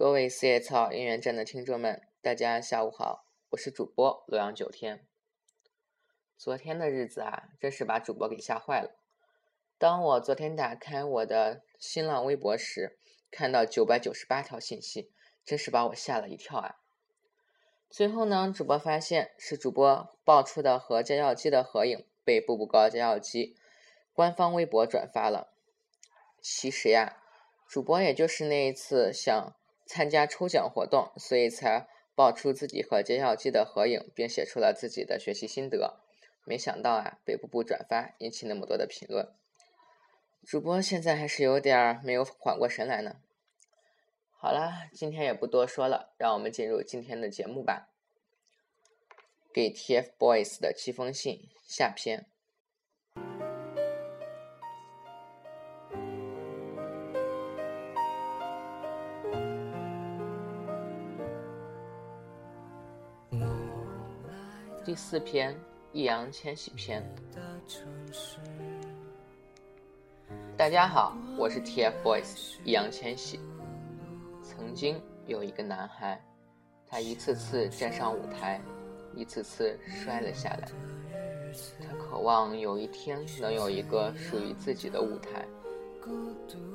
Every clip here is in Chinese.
各位四叶草音乐站的听众们，大家下午好，我是主播洛阳九天。昨天的日子啊，真是把主播给吓坏了。当我昨天打开我的新浪微博时，看到九百九十八条信息，真是把我吓了一跳啊！最后呢，主播发现是主播爆出的和加药机的合影被步步高加药机官方微博转发了。其实呀，主播也就是那一次想参加抽奖活动，所以才爆出自己和加药机的合影，并写出了自己的学习心得。没想到啊，被步步转发，引起那么多的评论。主播现在还是有点没有缓过神来呢。好了，今天也不多说了，让我们进入今天的节目吧。给 TFBOYS 的七封信下篇。第四篇，易烊千玺篇。大家好，我是 TFBOYS 易烊千玺。曾经有一个男孩，他一次次站上舞台，一次次摔了下来。他渴望有一天能有一个属于自己的舞台。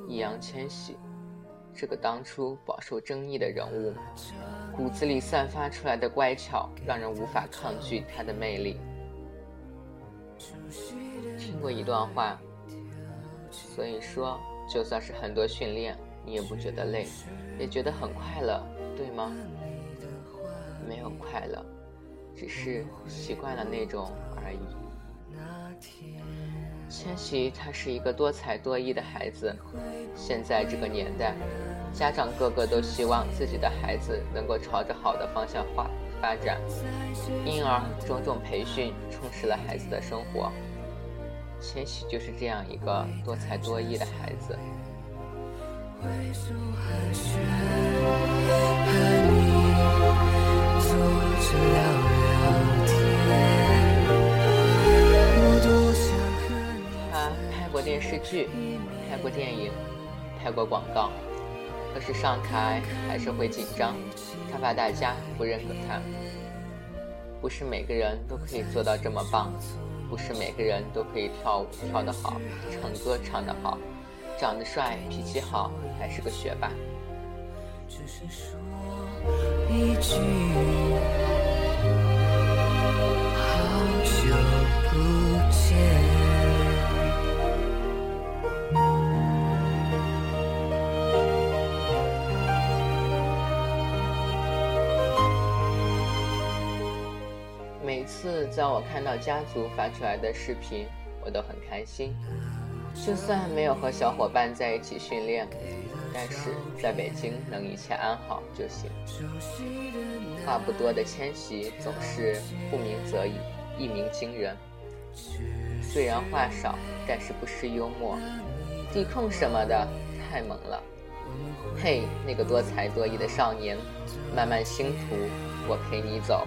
易烊千玺。这个当初饱受争议的人物，骨子里散发出来的乖巧，让人无法抗拒他的魅力。听过一段话，所以说，就算是很多训练，你也不觉得累，也觉得很快乐，对吗？没有快乐，只是习惯了那种而已。那天千玺他是一个多才多艺的孩子，现在这个年代，家长个个都希望自己的孩子能够朝着好的方向发发展，因而种种培训充实了孩子的生活。千玺就是这样一个多才多艺的孩子。电视剧拍过电影，拍过广告，可是上台还是会紧张，他怕大家不认可他。不是每个人都可以做到这么棒，不是每个人都可以跳舞跳得好，唱歌唱得好，长得帅，脾气好，还是个学霸。只是说一句，好久不见。次在我看到家族发出来的视频，我都很开心。就算没有和小伙伴在一起训练，但是在北京能一切安好就行。话不多的千玺总是不鸣则已，一鸣惊人。虽然话少，但是不失幽默。地控什么的太猛了。嘿，那个多才多艺的少年，漫漫星途，我陪你走。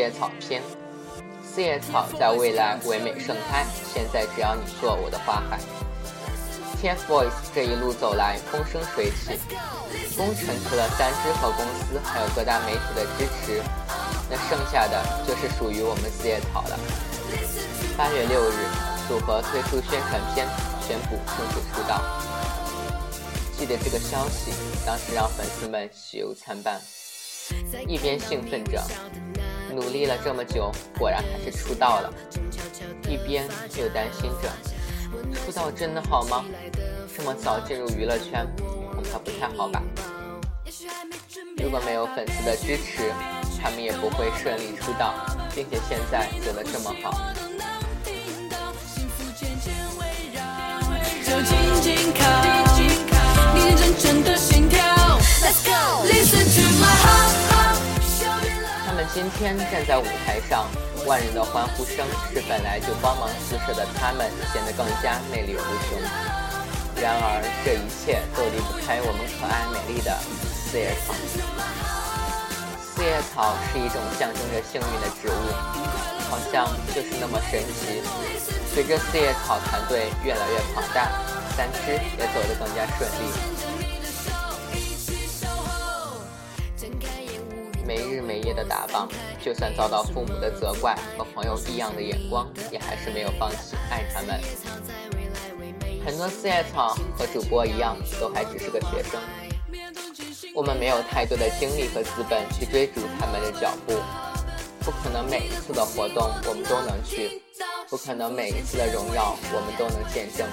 四叶草篇，四叶草在未来唯美盛开，现在只要你做我的花海。TFBOYS 这一路走来风生水起，功臣除了三只和公司，还有各大媒体的支持，那剩下的就是属于我们四叶草了。八月六日，组合推出宣传片，宣布正式出道。记得这个消息，当时让粉丝们喜忧参半，一边兴奋着，努力了这么久，果然还是出道了；一边又担心着，出道真的好吗？这么早进入娱乐圈，恐怕不太好吧。如果没有粉丝的支持，他们也不会顺利出道，并且现在走得这么好。们今天站在舞台上，万人的欢呼声使本来就光芒四射的他们显得更加魅力无穷。然而，这一切都离不开我们可爱美丽的四叶草。四叶草是一种象征着幸运的植物，好像就是那么神奇。随着四叶草团队越来越庞大，三只也走得更加顺利。的打榜，就算遭到父母的责怪和朋友异样的眼光，也还是没有放弃爱他们。很多四叶草和主播一样，都还只是个学生。我们没有太多的精力和资本去追逐他们的脚步，不可能每一次的活动我们都能去，不可能每一次的荣耀我们都能见证。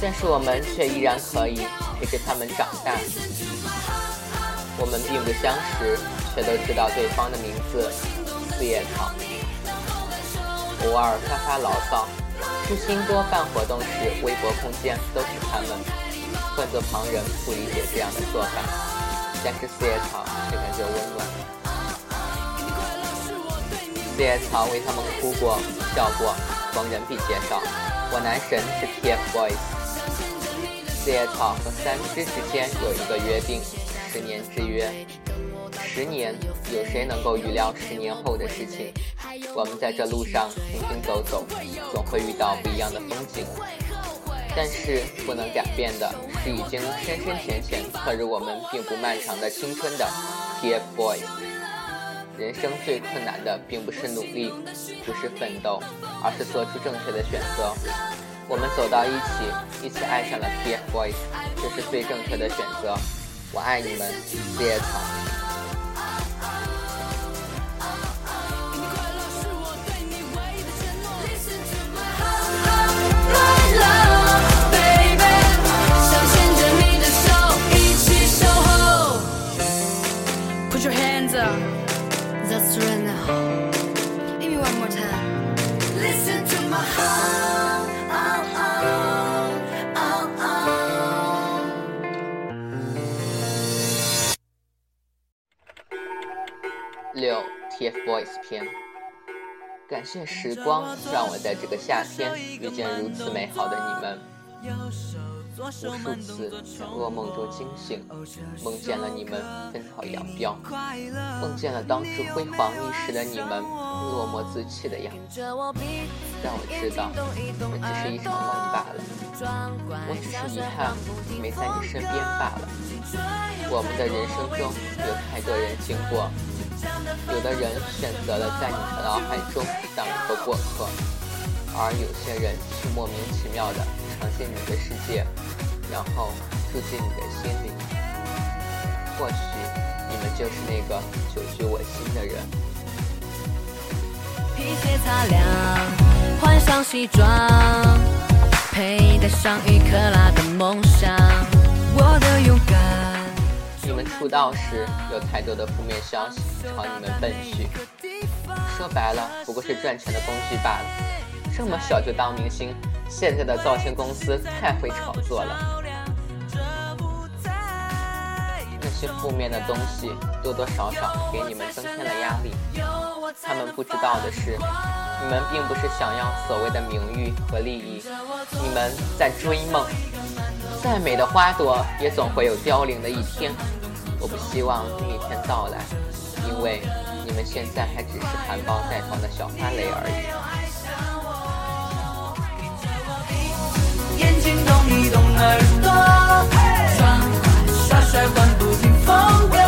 但是我们却依然可以陪着他们长大。我们并不相识，却都知道对方的名字——四叶草。偶尔发发牢骚。知心多办活动时，微博空间都是他们。换做旁人不理解这样的做法，但是四叶草却感觉温暖。四叶草为他们哭过、笑过。逢人必介绍，我男神是 TFBOYS。四叶草和三只之间有一个约定，十年之约。十年，有谁能够预料十年后的事情？我们在这路上行行走走，总会遇到不一样的风景。但是不能改变的是，已经深深浅浅刻入我们并不漫长的青春的 TFBOYS。人生最困难的并不是努力，不是奋斗，而是做出正确的选择。我们走到一起，一起爱上了 TFBOYS，这是最正确的选择。我爱你们，四叶草。谢时光让我在这个夏天遇见如此美好的你们。无数次在噩梦中惊醒，梦见了你们分道扬镳，梦见了当时辉煌一时的你们落寞自弃的样子。但我知道，这只是一场梦罢了。我只是遗憾没在你身边罢了。我们的人生中有太多人经过，有的人选择了在你的脑海中当一个过客，而有些人却莫名其妙的闯进你的世界。然后住进你的心里，或许你们就是那个久居我心的人。皮鞋擦亮，换上西装，佩戴上一克拉的梦想。我的勇敢。你们出道时有太多的负面消息朝你们奔去，说白了不过是赚钱的工具罢了。这么小就当明星，现在的造型公司太会炒作了。那些负面的东西多多少少给你们增添了压力。他们不知道的是，你们并不是想要所谓的名誉和利益，你们在追梦。再美的花朵也总会有凋零的一天。我不希望那一天到来，因为你们现在还只是含苞待放的小花蕾而已。眼睛动一动耳朵，耍帅换不停风格，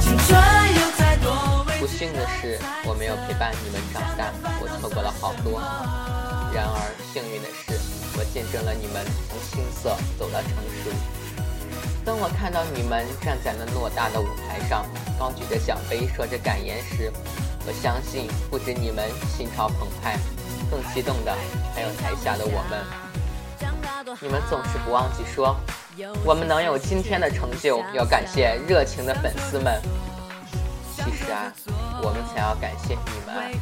青春有太多。陪伴你们长大，我错过了好多。然而幸运的是，我见证了你们从青涩走到成熟。当我看到你们站在那偌大的舞台上，高举着奖杯，说着感言时，我相信不止你们心潮澎湃，更激动的还有台下的我们。你们总是不忘记说，我们能有今天的成就，要感谢热情的粉丝们。其实啊，我们想要感谢你们，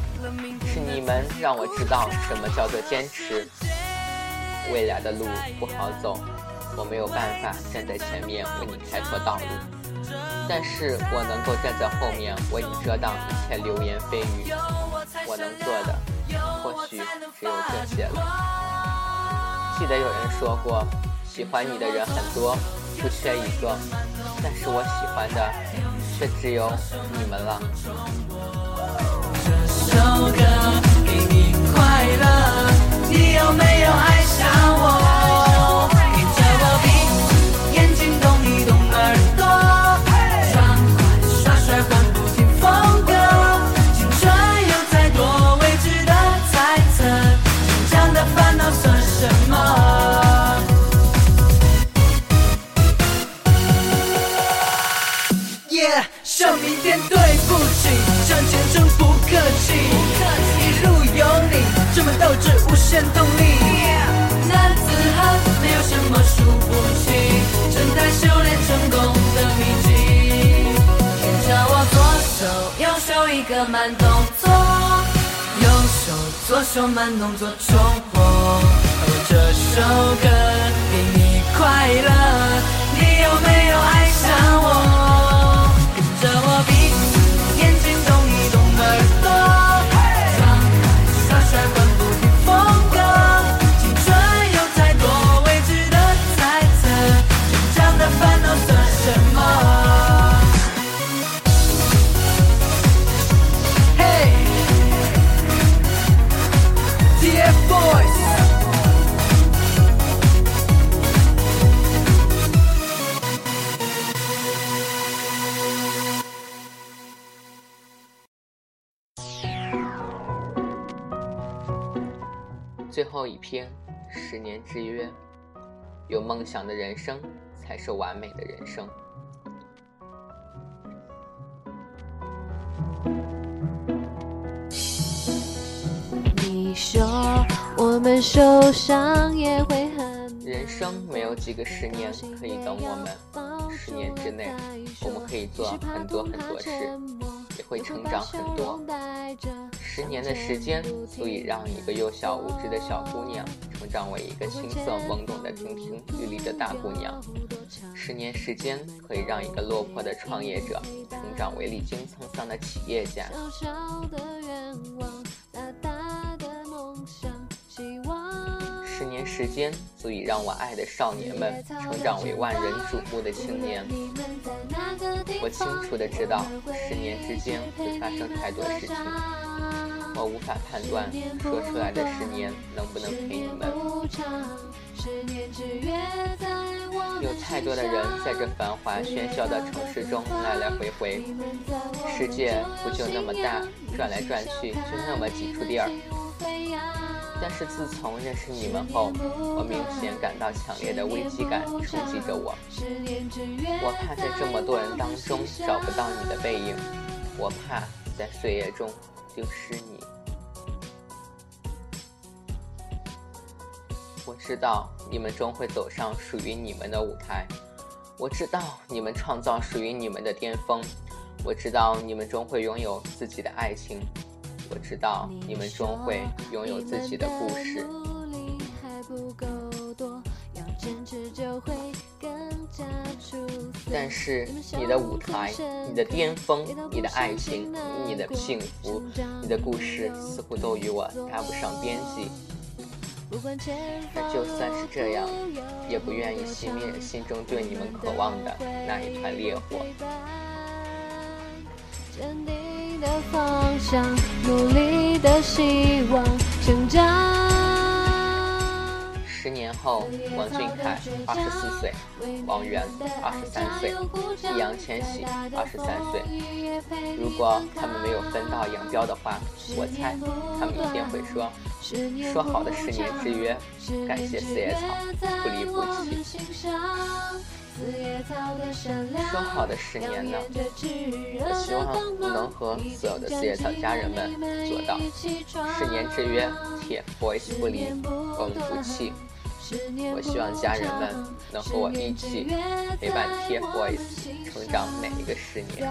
是你们让我知道什么叫做坚持。未来的路不好走，我没有办法站在前面为你开拓道路，但是我能够站在后面为你遮挡一切流言蜚语。我能做的，或许只有这些了。记得有人说过，喜欢你的人很多，不缺一个，但是我喜欢的。却只有你们了。这首歌给你快乐，你有没有爱上我？的慢动作，右手左手慢动作重播。后一篇，十年之约。有梦想的人生，才是完美的人生。你说我们受伤也会很。人生没有几个十年可以等我们，十年之内，我们可以做很多很多事。也会成长很多。十年的时间足以让一个幼小无知的小姑娘成长为一个青涩懵懂的亭亭玉立的大姑娘。十年时间可以让一个落魄的创业者成长为历经沧桑的企业家。年时间足以让我爱的少年们成长为万人瞩目的青年。我清楚的知道，十年之间会发生太多事情，我无法判断说出来的十年能不能陪你们。有太多的人在这繁华喧嚣的城市中来来回回，世界不就那么大，转来转去就那么几处地儿。但是自从认识你们后，我明显感到强烈的危机感冲击着我。我怕在这么多人当中找不到你的背影，我怕在岁月中丢失你。我知道你们终会走上属于你们的舞台，我知道你们创造属于你们的巅峰，我知道你们终会拥有自己的爱情。我知道你们终会拥有自己的故事，但是你的舞台、你的巅峰、你的爱情、你的幸福、你的故事，似乎都与我搭不上边际。而就算是这样，也不愿意熄灭心中对你们渴望的那一团烈火。方向，努力的希望，成长。十年后，王俊凯二十四岁，王源二十三岁，易烊千玺二十三岁。如果他们没有分道扬镳的话，我猜他们一定会说：“说好的十年之约，感谢四叶草，不离不弃。”说好的十年呢？我希望能和所有的四叶草家人们做到十年之约，TFBOYS 不离，我们不弃。我希望家人们能和我一起陪伴 TFBOYS 成长每一个十年。